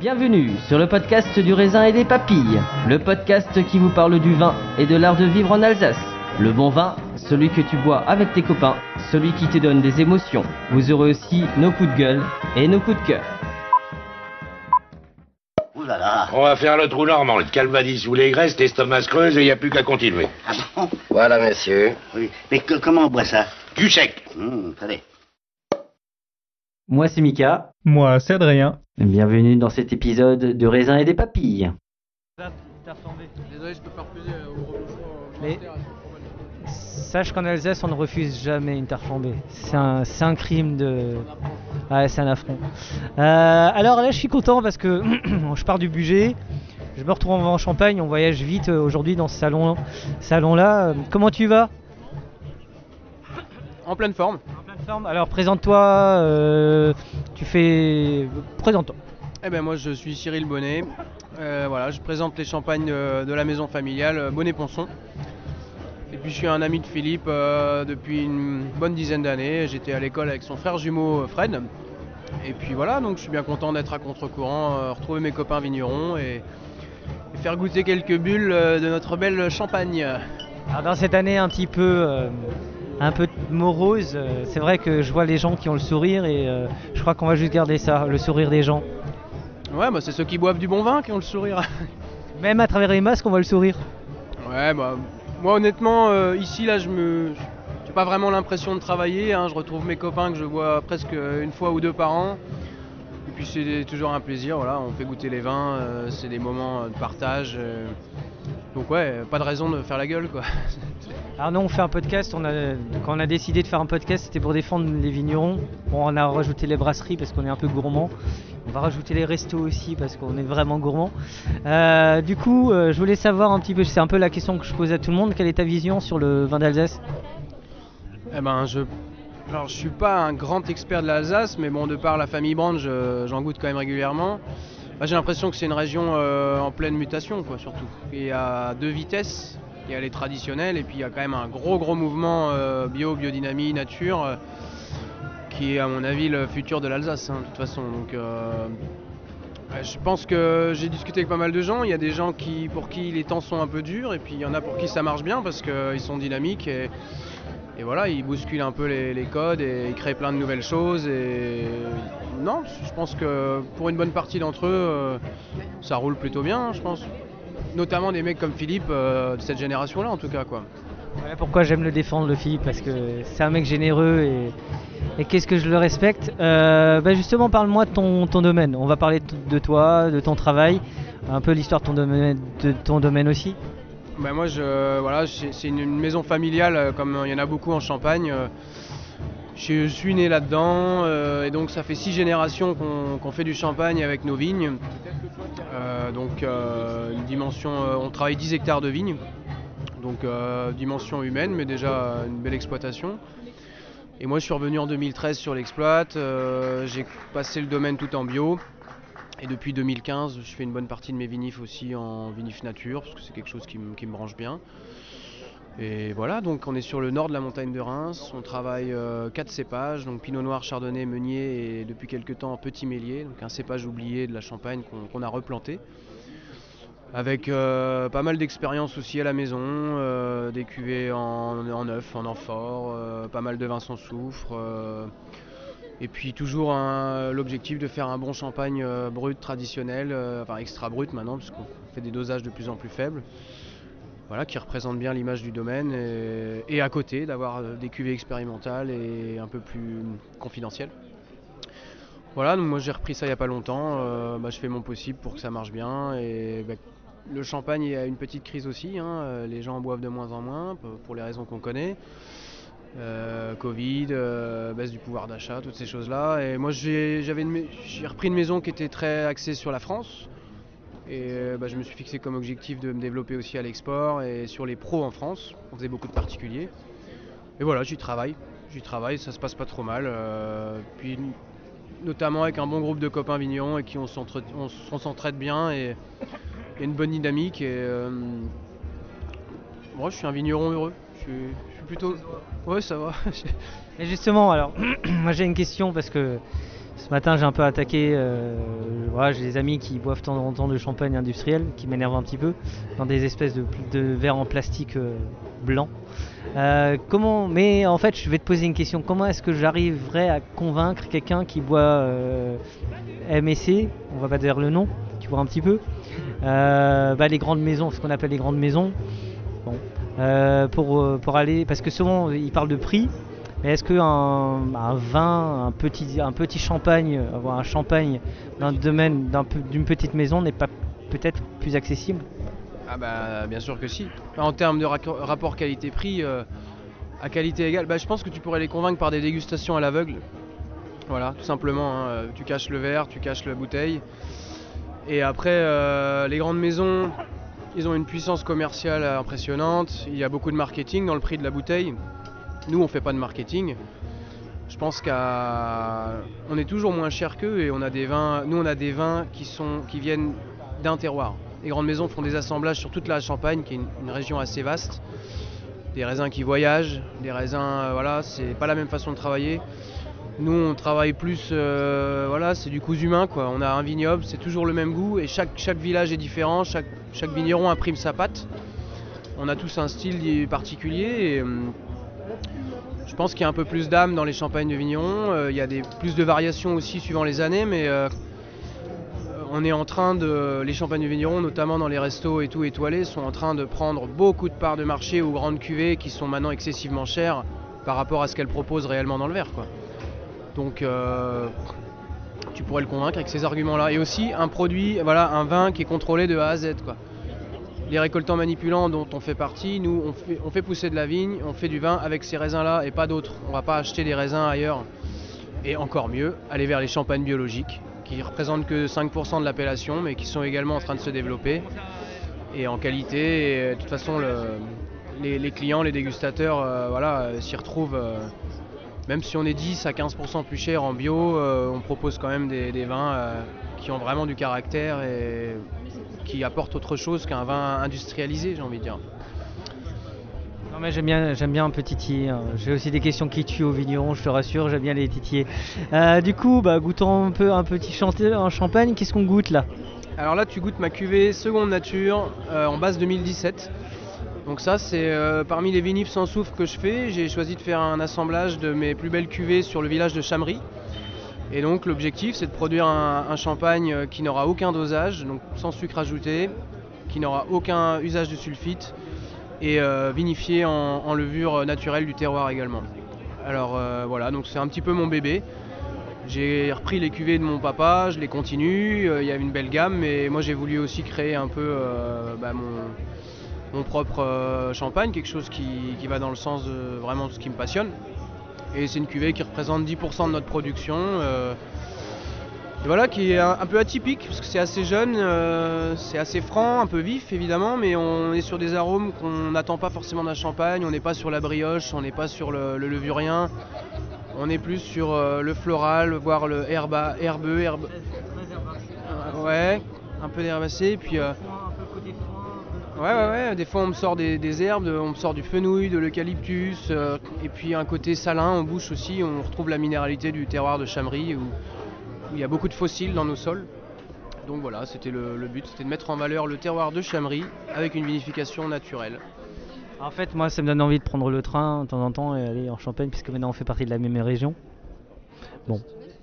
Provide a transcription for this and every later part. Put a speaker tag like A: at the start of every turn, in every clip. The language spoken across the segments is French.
A: Bienvenue sur le podcast du raisin et des papilles, le podcast qui vous parle du vin et de l'art de vivre en Alsace. Le bon vin, celui que tu bois avec tes copains, celui qui te donne des émotions. Vous aurez aussi nos coups de gueule et nos coups de cœur.
B: Ouh là là.
C: On va faire le trou normand, le calvadis sous les graisses, l'estomac se creuse et il n'y a plus qu'à continuer.
B: Ah bon
C: Voilà, messieurs.
B: Oui. Mais que- comment on boit ça?
C: Du sec.
B: Hum, Attendez.
A: Moi c'est Mika,
D: Moi, c'est Adrien.
A: bienvenue dans cet épisode de raisin et des papilles.
E: Désolé, je peux pas refuser euh, au.
D: Sache qu'en Alsace, on ne refuse jamais une tarte flambée. C'est un, crime de. Ouais, c'est un affront. Euh, alors là, je suis content parce que je pars du budget. Je me retrouve en Champagne. On voyage vite euh, aujourd'hui dans ce salon, salon-là. Euh, Comment tu vas?
E: En pleine forme.
D: En pleine forme. Alors présente-toi. euh, tu fais. Présente-toi.
E: Eh ben moi je suis Cyril Bonnet. Euh, voilà, je présente les champagnes de, de la maison familiale Bonnet-Ponson. Et puis je suis un ami de Philippe euh, depuis une bonne dizaine d'années. J'étais à l'école avec son frère jumeau euh, Fred. Et puis voilà, donc je suis bien content d'être à contre-courant, euh, retrouver mes copains vignerons et, et faire goûter quelques bulles de notre belle champagne.
D: Alors dans cette année un petit peu, un peu morose, c'est vrai que je vois les gens qui ont le sourire et euh, je crois qu'on va juste garder ça, le sourire des gens.
E: Ouais, bah c'est ceux qui boivent du bon vin qui ont le sourire.
D: Même à travers les masques, on voit le sourire.
E: Ouais, bah, moi honnêtement, euh, ici, là, je me. J'ai pas vraiment l'impression de travailler. hein. Je retrouve mes copains que je vois presque une fois ou deux par an. Et puis c'est toujours un plaisir, on fait goûter les vins, euh, c'est des moments de partage. Donc ouais, pas de raison de faire la gueule quoi.
D: Alors nous on fait un podcast, on a, quand on a décidé de faire un podcast c'était pour défendre les vignerons. Bon, on a rajouté les brasseries parce qu'on est un peu gourmand. On va rajouter les restos aussi parce qu'on est vraiment gourmand. Euh, du coup, euh, je voulais savoir un petit peu, c'est un peu la question que je pose à tout le monde, quelle est ta vision sur le vin d'Alsace?
E: Eh ben je. Alors je suis pas un grand expert de l'Alsace, mais bon de par la famille Brand, je- j'en goûte quand même régulièrement. J'ai l'impression que c'est une région euh, en pleine mutation quoi surtout. Y a deux vitesses, il y a les traditionnelles et puis il y a quand même un gros gros mouvement euh, bio, biodynamie, nature, euh, qui est à mon avis le futur de l'Alsace hein, de toute façon. Donc je pense que j'ai discuté avec pas mal de gens. Il y a des gens qui, pour qui les temps sont un peu durs et puis il y en a pour qui ça marche bien parce qu'ils sont dynamiques et, et voilà, ils bousculent un peu les, les codes et ils créent plein de nouvelles choses. Et non, je pense que pour une bonne partie d'entre eux, euh, ça roule plutôt bien, je pense. Notamment des mecs comme Philippe euh, de cette génération-là, en tout cas, quoi.
D: Voilà pourquoi j'aime le défendre, le Philippe, parce que c'est un mec généreux et, et qu'est-ce que je le respecte? Euh, bah justement, parle-moi de ton, ton domaine. On va parler de, toi, de ton travail, un peu l'histoire de ton domaine, de ton domaine aussi.
E: Bah, moi, je, voilà, c'est une, maison familiale, euh, comme il y en a beaucoup en Champagne. Je suis né là-dedans, euh, et donc ça fait six générations qu'on fait du champagne avec nos vignes. Euh, donc, euh, une dimension, on travaille 10 hectares de vignes, donc dimension humaine, mais déjà une belle exploitation. Et moi, je suis revenu en 2013 sur l'exploit. J'ai passé le domaine tout en bio. Et depuis 2015, je fais une bonne partie de mes vinifs aussi en vinif nature, parce que c'est quelque chose qui me branche bien. Et voilà, donc on est sur le nord de la montagne de Reims. On travaille euh, quatre cépages, donc Pinot Noir, Chardonnay, Meunier et depuis quelques temps Petit Mélier, donc un cépage oublié de la Champagne qu'on a replanté. Avec euh, pas mal d'expérience aussi à la maison, euh, des cuvées en, en en amphore, pas mal de vins sans soufre. et puis toujours l'objectif de faire un bon champagne brut traditionnel, enfin extra brut maintenant, puisqu'on fait des dosages de plus en plus faibles. Voilà, qui représente bien l'image du domaine. Et, à côté, d'avoir euh, des cuvées expérimentales et un peu plus confidentielles. Voilà, donc moi j'ai repris ça il n'y a pas longtemps. euh, bah, je fais mon possible pour que ça marche bien. Bah, le champagne a une petite crise aussi. hein, euh, les gens en boivent de moins en moins pour les raisons qu'on connaît. Covid, baisse du pouvoir d'achat, toutes ces choses-là. Et moi j'ai repris une maison qui était très axée sur la France. Et euh, bah, je me suis fixé comme objectif de me développer aussi à l'export et sur les pros en France. On faisait beaucoup de particuliers. Et voilà, j'y travaille. J'y travaille, ça se passe pas trop mal. euh, puis notamment avec un bon groupe de copains vignerons et qui on s'entraide bien et une bonne dynamique. Et euh, moi je suis un vigneron heureux. Je suis, je suis plutôt. Ouais, ça va.
D: Et justement, alors, moi j'ai une question parce que ce matin j'ai un peu attaqué. euh, j'ai des amis qui boivent de temps en temps de champagne industriel qui m'énervent un petit peu dans des espèces de, verres en plastique euh, blanc. Euh, comment Mais en fait, je vais te poser une question. Comment est-ce que j'arriverai à convaincre quelqu'un qui boit MSC On va pas dire le nom. Tu vois un petit peu. Bah, les grandes maisons, ce qu'on appelle les grandes maisons. Pour, pour aller, parce que souvent ils parlent de prix, mais est-ce qu'un un vin, un petit, un petit champagne, avoir un champagne d'un domaine, d'une petite maison n'est pas peut-être plus accessible?
E: Ah bah bien sûr que si. En termes de rapport qualité-prix, euh, à qualité égale, bah, je pense que tu pourrais les convaincre par des dégustations à l'aveugle. Voilà, tout simplement. hein, euh, Tu caches le verre, tu caches la bouteille. Et après, euh, les grandes maisons, ils ont une puissance commerciale impressionnante. Il y a beaucoup de marketing dans le prix de la bouteille. Nous, on fait pas de marketing. Je pense qu'on est toujours moins cher qu'eux et on a des vins. Nous, on a des vins qui sont qui viennent d'un terroir. Les grandes maisons font des assemblages sur toute la Champagne, qui est une, région assez vaste. Des raisins qui voyagent, des raisins, euh, voilà, c'est pas la même façon de travailler. Nous, on travaille plus, euh, voilà, c'est du cousu humain, quoi. On a un vignoble, c'est toujours le même goût, et chaque, chaque village est différent, chaque, vigneron imprime sa patte. On a tous un style particulier, hum, je pense qu'il y a un peu plus d'âme dans les champagnes de vignerons. Euh, il y a plus de variations aussi suivant les années, mais euh, on est en train de. Les champagnes de vignerons, notamment dans les restos et tout étoilés, sont en train de prendre beaucoup de parts de marché aux grandes cuvées qui sont maintenant excessivement chères par rapport à ce qu'elles proposent réellement dans le verre. Donc euh, tu pourrais le convaincre avec ces arguments-là. Et aussi un produit, voilà, un vin qui est contrôlé de A à Z. Quoi. Les récoltants manipulants dont on fait partie, nous on fait, on fait pousser de la vigne, on fait du vin avec ces raisins-là et pas d'autres. On va pas acheter des raisins ailleurs. Et encore mieux, aller vers les champagnes biologiques qui représentent que 5% de l'appellation, mais qui sont également en train de se développer. Et en qualité, et, de toute façon, le- les, clients, les dégustateurs, euh, voilà, euh, s'y retrouvent. euh, même si on est 10 à 15% plus cher en bio, euh, on propose quand même des, des vins euh, qui ont vraiment du caractère et qui apportent autre chose qu'un vin industrialisé, j'ai envie de dire.
D: Non mais j'aime bien, j'aime bien un peu titiller. hein. J'ai aussi des questions qui tuent au vigneron, je te rassure, j'aime bien les titiller. Euh, du coup, bah, goûtons un peu un petit champagne. Qu'est-ce qu'on goûte là?
E: Alors là, tu goûtes ma cuvée seconde nature euh, en base 2017. Donc ça, c'est euh, parmi les vinifs sans soufre que je fais. J'ai choisi de faire un assemblage de mes plus belles cuvées sur le village de Chamery. Et donc l'objectif, c'est de produire un, champagne qui n'aura aucun dosage, donc sans sucre ajouté, qui n'aura aucun usage de sulfite et euh, vinifié en, levure naturelle du terroir également. Alors euh, voilà, donc c'est un petit peu mon bébé. J'ai repris les cuvées de mon papa, je les continue, euh, il y a une belle gamme, mais moi j'ai voulu aussi créer un peu bah, mon, propre champagne, quelque chose qui, va dans le sens de vraiment ce qui me passionne. Et c'est une cuvée qui représente 10% de notre production. euh, et voilà, qui est un, un peu atypique, parce que c'est assez jeune, euh, c'est assez franc, un peu vif évidemment, mais on est sur des arômes qu'on n'attend pas forcément d'un champagne, on n'est pas sur la brioche, on n'est pas sur le, le levurien, on est plus sur euh, le floral, voire le herba, herbeux, herbe... Ouais, un peu d'herbacé, puis... Ouais, ouais, ouais. Des fois, on me sort des, herbes, on me sort du fenouil, de l'eucalyptus, euh, et puis un côté salin en bouche aussi. On retrouve la minéralité du terroir de Chamery, où, il y a beaucoup de fossiles dans nos sols. Donc voilà, c'était le, le but, c'était de mettre en valeur le terroir de Chamery avec une vinification naturelle.
D: En fait, moi, ça me donne envie de prendre le train de temps en temps et aller en Champagne, puisque maintenant on fait partie de la même région. Bon,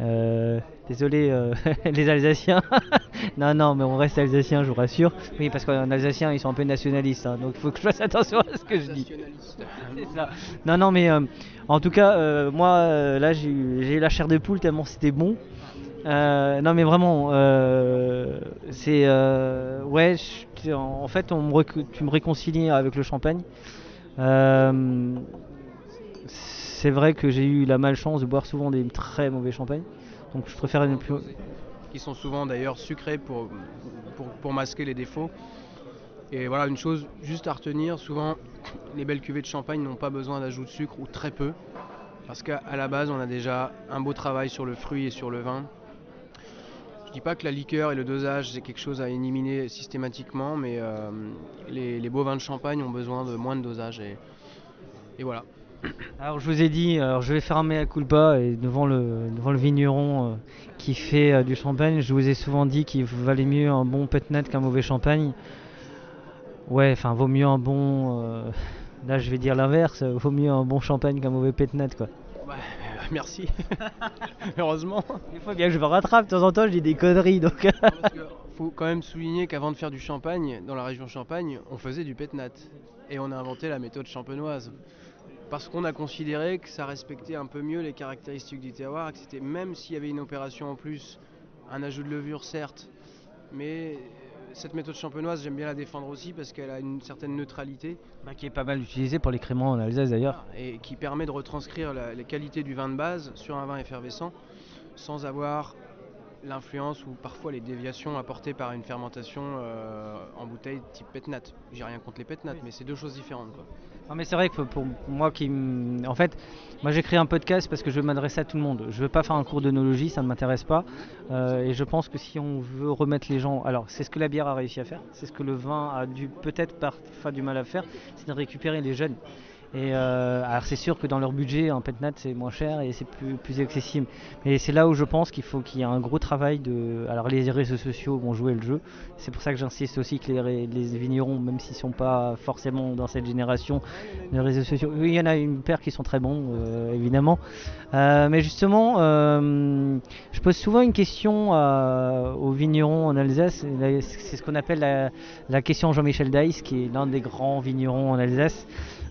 D: euh, désolé euh, les Alsaciens. non, non, mais on reste Alsaciens, je vous rassure. Oui, parce qu'en Alsacien, ils sont un peu nationalistes, hein, donc il faut que je fasse attention à ce que je dis. Ça. Non, non, mais euh, en tout cas, moi, là, j'ai eu la chair de poule tellement c'était bon. Non, mais vraiment, c'est. ouais, je- en fait, on me tu me réconcilies avec le champagne. C'est vrai que j'ai eu la malchance de boire souvent des très mauvais champagnes. Donc je préfère ne plus.
E: qui sont souvent d'ailleurs sucrés pour, pour, masquer les défauts. Et voilà, une chose juste à retenir, souvent les belles cuvées de champagne n'ont pas besoin d'ajout de sucre ou très peu, parce qu'à la base on a déjà un beau travail sur le fruit et sur le vin. Je dis pas que la liqueur et le dosage c'est quelque chose à éliminer systématiquement, mais euh, les, les beaux vins de champagne ont besoin de moins de dosage et, et voilà.
D: Alors je vous ai dit, alors je vais faire un mea culpa et devant le, devant le vigneron euh, qui fait euh, du champagne, je vous ai souvent dit qu'il valait mieux un bon petnat qu'un mauvais champagne. Ouais, enfin vaut mieux un bon. euh, là je vais dire l'inverse, vaut mieux un bon champagne qu'un mauvais petnat quoi.
E: Ouais, merci. Heureusement.
D: Des fois bien que je me rattrape, de temps en temps je dis des conneries donc.
E: Parce que faut quand même souligner qu'avant de faire du champagne, dans la région Champagne, on faisait du pétnat. Et on a inventé la méthode champenoise. Parce qu'on a considéré que ça respectait un peu mieux les caractéristiques du terroir, et que c'était même s'il y avait une opération en plus, un ajout de levure certes, mais euh, cette méthode champenoise, j'aime bien la défendre aussi parce qu'elle a une certaine neutralité
D: Bah, qui est pas mal utilisé pour les créments en Alsace d'ailleurs.
E: et qui permet de retranscrire la- les qualités du vin de base sur un vin effervescent sans avoir l'influence ou parfois les déviations apportées par une fermentation euh, en bouteille type pétnat. J'ai rien contre les pétnats, mais c'est deux choses différentes. Quoi.
D: Non mais c'est vrai que pour moi qui en fait moi j'ai créé un podcast parce que je veux m'adresser à tout le monde. Je veux pas faire un cours d'œnologie, ça ne m'intéresse pas. Euh, et je pense que si on veut remettre les gens, alors c'est ce que la bière a réussi à faire, c'est ce que le vin a dû peut-être parfois du mal à faire, c'est de récupérer les jeunes. Et euh, alors c'est sûr que dans leur budget, un petnat c'est moins cher et c'est plus, accessible. Mais c'est là où je pense qu'il faut qu'il y ait un gros travail de. Alors les réseaux sociaux vont jouer le jeu. C'est pour ça que j'insiste aussi que les, vignerons, même s'ils sont pas forcément dans cette génération, les réseaux sociaux. Oui, il y en a une paire qui sont très bons, euh, évidemment. Euh, mais justement, je pose souvent une question aux vignerons en Alsace. C'est ce qu'on appelle la, la question Jean-Michel Dice, qui est l'un des grands vignerons en Alsace,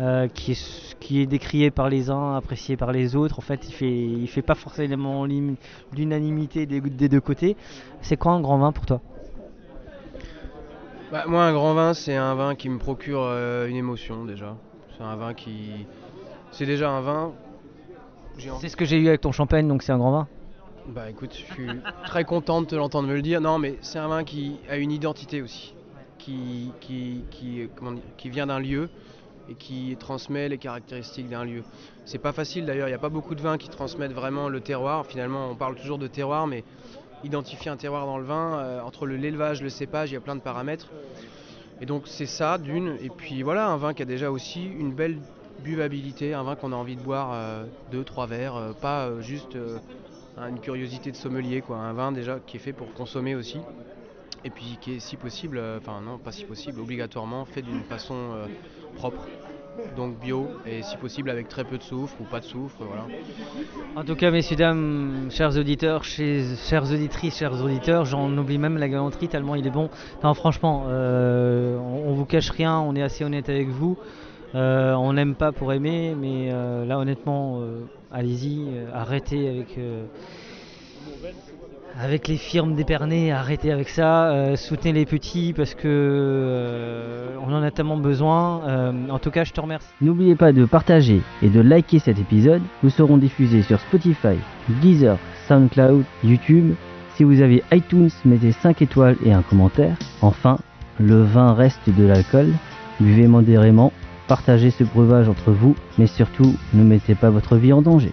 D: euh, qui, est, qui est décrié par les uns, apprécié par les autres. En fait, il fait, il fait pas forcément l'unanimité des, des deux côtés. C'est quoi un grand vin pour toi?
E: Bah, moi, un grand vin, c'est un vin qui me procure euh, une émotion déjà. C'est un vin qui. C'est déjà un vin.
D: C'est ce que j'ai eu avec ton champagne, donc c'est un grand vin?
E: Bah écoute, je suis très content de te l'entendre me le dire. Non, mais c'est un vin qui a une identité aussi, qui, qui, qui, comment dire, qui vient d'un lieu et qui transmet les caractéristiques d'un lieu. C'est pas facile d'ailleurs, il n'y a pas beaucoup de vins qui transmettent vraiment le terroir. Finalement, on parle toujours de terroir, mais identifier un terroir dans le vin, euh, entre le- l'élevage, le cépage, il y a plein de paramètres. Et donc c'est ça d'une, et puis voilà, un vin qui a déjà aussi une belle buvabilité, un vin qu'on a envie de boire euh, deux, trois verres, euh, pas juste un- une curiosité de sommelier, quoi. Un vin déjà qui est fait pour consommer aussi, et puis qui est si possible, enfin non, pas si possible, obligatoirement fait d'une façon propre, donc bio, et si possible avec très peu de soufre ou pas de soufre, voilà.
D: En tout cas, messieurs, dames, chers auditeurs, chez, chères auditrices, chers auditeurs, j'en oublie même la galanterie tellement il est bon. Non, franchement, euh, on, vous cache rien, on est assez honnête avec vous. Euh, on n'aime pas pour aimer, mais euh, là, honnêtement, allez-y, arrêtez avec. Avec les firmes d'épernay, arrêtez avec ça, euh, soutenez les petits parce que euh, on en a tellement besoin. Euh, en tout cas, je te remercie.
A: N'oubliez pas de partager et de liker cet épisode. Nous serons diffusés sur Spotify, Deezer, SoundCloud, YouTube. Si vous avez iTunes, mettez 5 étoiles et un commentaire. Enfin, le vin reste de l'alcool. Buvez modérément, partagez ce breuvage entre vous, mais surtout, ne mettez pas votre vie en danger.